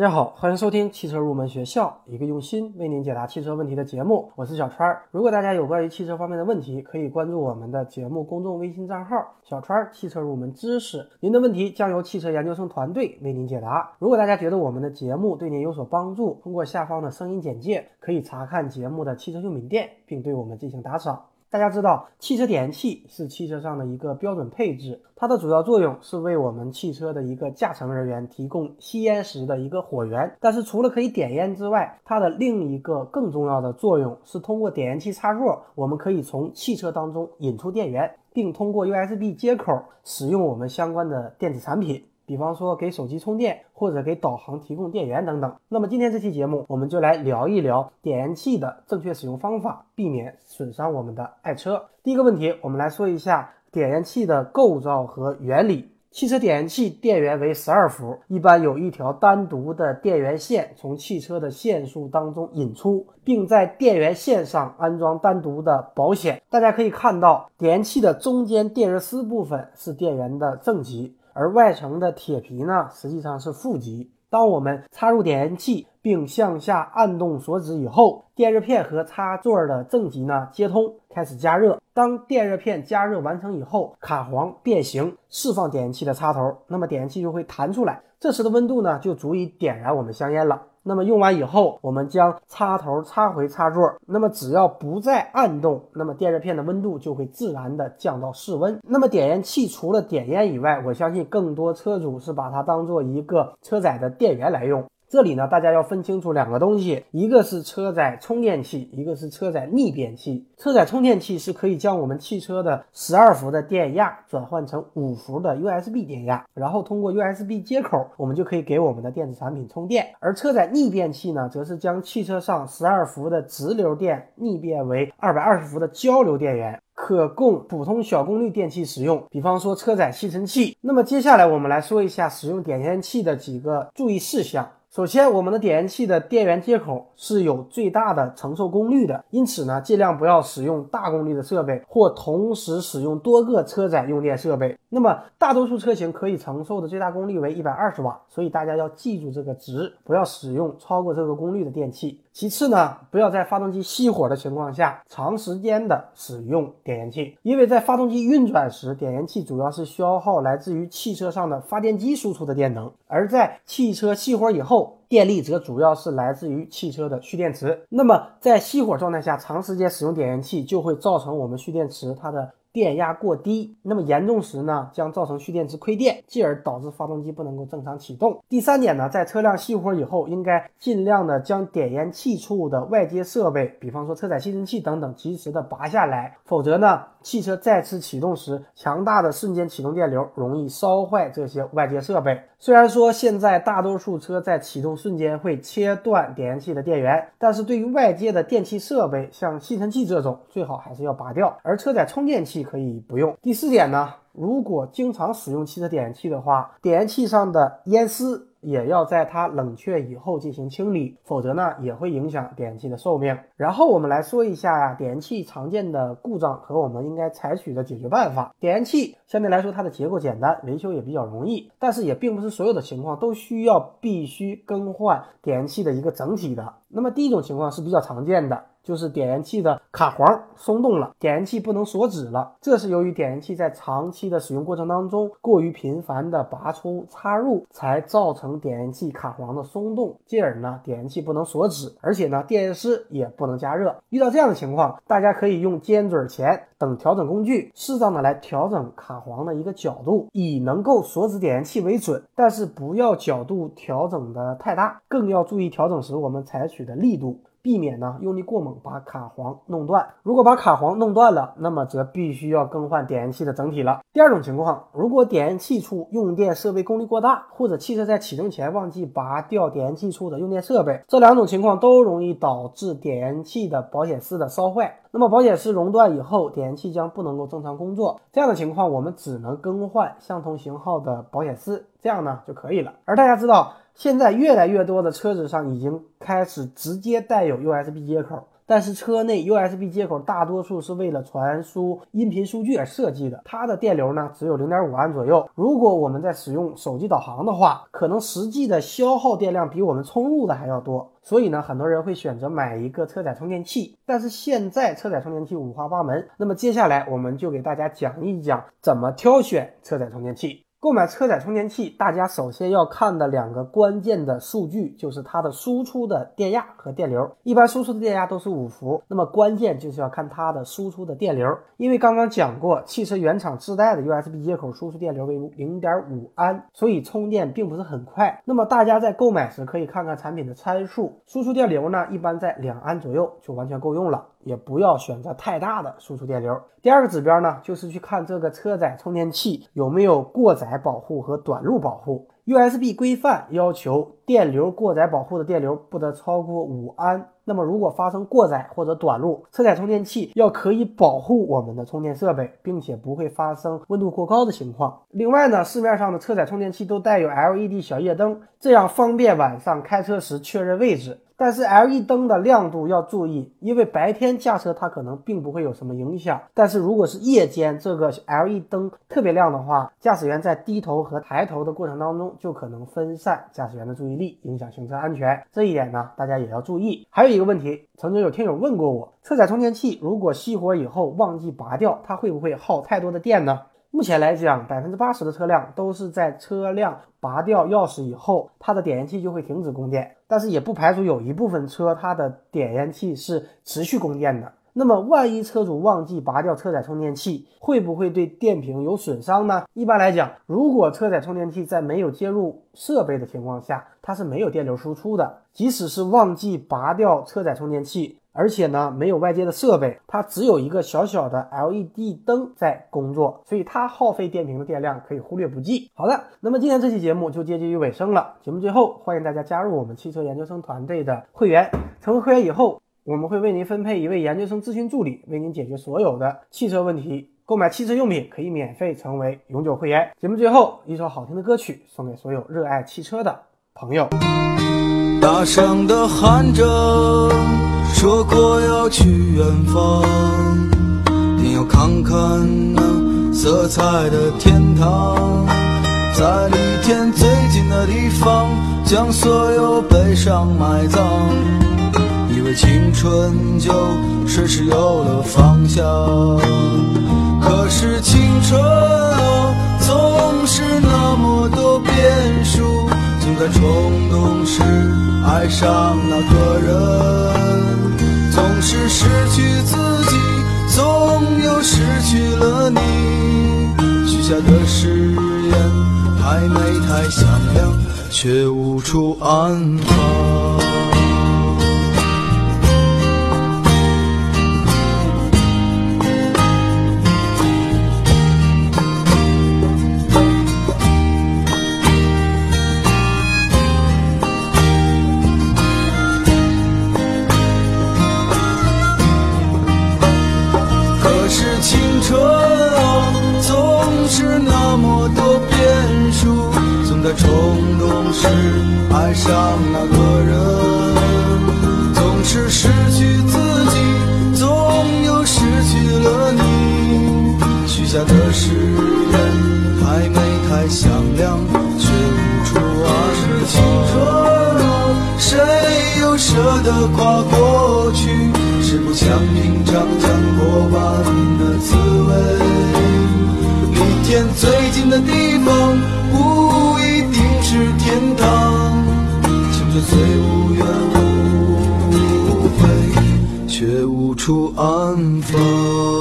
大家好，欢迎收听汽车入门学校，一个用心为您解答汽车问题的节目。我是小川儿。如果大家有关于汽车方面的问题，可以关注我们的节目公众微信账号“小川儿汽车入门知识”。您的问题将由汽车研究生团队为您解答。如果大家觉得我们的节目对您有所帮助，通过下方的声音简介可以查看节目的汽车用品店，并对我们进行打赏。大家知道，汽车点烟器是汽车上的一个标准配置，它的主要作用是为我们汽车的一个驾乘人员提供吸烟时的一个火源。但是除了可以点烟之外，它的另一个更重要的作用是通过点烟器插座，我们可以从汽车当中引出电源，并通过 USB 接口使用我们相关的电子产品。比方说给手机充电，或者给导航提供电源等等。那么今天这期节目，我们就来聊一聊点烟器的正确使用方法，避免损伤我们的爱车。第一个问题，我们来说一下点烟器的构造和原理。汽车点烟器电源为十二伏，一般有一条单独的电源线从汽车的线束当中引出，并在电源线上安装单独的保险。大家可以看到，点烟器的中间电热丝部分是电源的正极。而外层的铁皮呢，实际上是负极。当我们插入点烟器并向下按动锁止以后，电热片和插座的正极呢接通，开始加热。当电热片加热完成以后，卡簧变形，释放点烟器的插头，那么点烟器就会弹出来。这时的温度呢，就足以点燃我们香烟了。那么用完以后，我们将插头插回插座。那么只要不再按动，那么电热片的温度就会自然的降到室温。那么点烟器除了点烟以外，我相信更多车主是把它当做一个车载的电源来用。这里呢，大家要分清楚两个东西，一个是车载充电器，一个是车载逆变器。车载充电器是可以将我们汽车的十二伏的电压转换成五伏的 USB 电压，然后通过 USB 接口，我们就可以给我们的电子产品充电。而车载逆变器呢，则是将汽车上十二伏的直流电逆变为二百二十伏的交流电源，可供普通小功率电器使用，比方说车载吸尘器。那么接下来我们来说一下使用点烟器的几个注意事项。首先，我们的点烟器的电源接口是有最大的承受功率的，因此呢，尽量不要使用大功率的设备，或同时使用多个车载用电设备。那么，大多数车型可以承受的最大功率为一百二十瓦，所以大家要记住这个值，不要使用超过这个功率的电器。其次呢，不要在发动机熄火的情况下长时间的使用点烟器，因为在发动机运转时，点烟器主要是消耗来自于汽车上的发电机输出的电能，而在汽车熄火以后，电力则主要是来自于汽车的蓄电池。那么在熄火状态下长时间使用点烟器，就会造成我们蓄电池它的。电压过低，那么严重时呢，将造成蓄电池亏电，继而导致发动机不能够正常启动。第三点呢，在车辆熄火以后，应该尽量的将点烟器处的外接设备，比方说车载吸尘器等等，及时的拔下来，否则呢，汽车再次启动时，强大的瞬间启动电流容易烧坏这些外接设备。虽然说现在大多数车在启动瞬间会切断点烟器的电源，但是对于外接的电器设备，像吸尘器这种，最好还是要拔掉。而车载充电器。可以不用。第四点呢，如果经常使用汽车点烟器的话，点烟器上的烟丝也要在它冷却以后进行清理，否则呢也会影响点烟器的寿命。然后我们来说一下，点烟器常见的故障和我们应该采取的解决办法。点烟器相对来说它的结构简单，维修也比较容易，但是也并不是所有的情况都需要必须更换点烟器的一个整体的。那么第一种情况是比较常见的。就是点烟器的卡簧松动了，点烟器不能锁止了。这是由于点烟器在长期的使用过程当中过于频繁的拔出插入，才造成点烟器卡簧的松动，进而呢点烟器不能锁止，而且呢电热丝也不能加热。遇到这样的情况，大家可以用尖嘴钳等调整工具，适当的来调整卡簧的一个角度，以能够锁止点烟器为准，但是不要角度调整的太大，更要注意调整时我们采取的力度。避免呢用力过猛把卡簧弄断。如果把卡簧弄断了，那么则必须要更换点烟器的整体了。第二种情况，如果点烟器处用电设备功率过大，或者汽车在启动前忘记拔掉点烟器处的用电设备，这两种情况都容易导致点烟器的保险丝的烧坏。那么保险丝熔断以后，点烟器将不能够正常工作。这样的情况，我们只能更换相同型号的保险丝，这样呢就可以了。而大家知道。现在越来越多的车子上已经开始直接带有 USB 接口。但是车内 USB 接口大多数是为了传输音频数据而设计的，它的电流呢只有零点五安左右。如果我们在使用手机导航的话，可能实际的消耗电量比我们充入的还要多。所以呢，很多人会选择买一个车载充电器。但是现在车载充电器五花八门，那么接下来我们就给大家讲一讲怎么挑选车载充电器。购买车载充电器，大家首先要看的两个关键的数据就是它的输出的电压和电流。一般输出的电压都是五伏，那么关键就是要看它的输出的电流。因为刚刚讲过，汽车原厂自带的 USB 接口输出电流为零点五安，所以充电并不是很快。那么大家在购买时可以看看产品的参数，输出电流呢一般在两安左右就完全够用了。也不要选择太大的输出电流。第二个指标呢，就是去看这个车载充电器有没有过载保护和短路保护。USB 规范要求电流过载保护的电流不得超过五安。那么如果发生过载或者短路，车载充电器要可以保护我们的充电设备，并且不会发生温度过高的情况。另外呢，市面上的车载充电器都带有 LED 小夜灯，这样方便晚上开车时确认位置。但是 LED 灯的亮度要注意，因为白天驾车它可能并不会有什么影响，但是如果是夜间这个 LED 灯特别亮的话，驾驶员在低头和抬头的过程当中就可能分散驾驶员的注意力，影响行车安全。这一点呢，大家也要注意。还有一个问题，曾经有听友问过我，车载充电器如果熄火以后忘记拔掉，它会不会耗太多的电呢？目前来讲，百分之八十的车辆都是在车辆拔掉钥匙以后，它的点烟器就会停止供电。但是也不排除有一部分车，它的点烟器是持续供电的。那么，万一车主忘记拔掉车载充电器，会不会对电瓶有损伤呢？一般来讲，如果车载充电器在没有接入设备的情况下，它是没有电流输出的。即使是忘记拔掉车载充电器。而且呢，没有外接的设备，它只有一个小小的 LED 灯在工作，所以它耗费电瓶的电量可以忽略不计。好的，那么今天这期节目就接近于尾声了。节目最后，欢迎大家加入我们汽车研究生团队的会员。成为会员以后，我们会为您分配一位研究生咨询助理，为您解决所有的汽车问题。购买汽车用品可以免费成为永久会员。节目最后，一首好听的歌曲送给所有热爱汽车的朋友。大声的喊着。说过要去远方，定要看看那色彩的天堂，在离天最近的地方，将所有悲伤埋葬，以为青春就顺势有了方向。可是青春啊，总是那么多变数，总在冲动时爱上那个人。总是失去自己，总有失去了你。许下的誓言太美太响亮，却无处安放。尝尝将过往的滋味。离天最近的地方，不一定。是天堂，青春虽无怨无悔，却无处安放。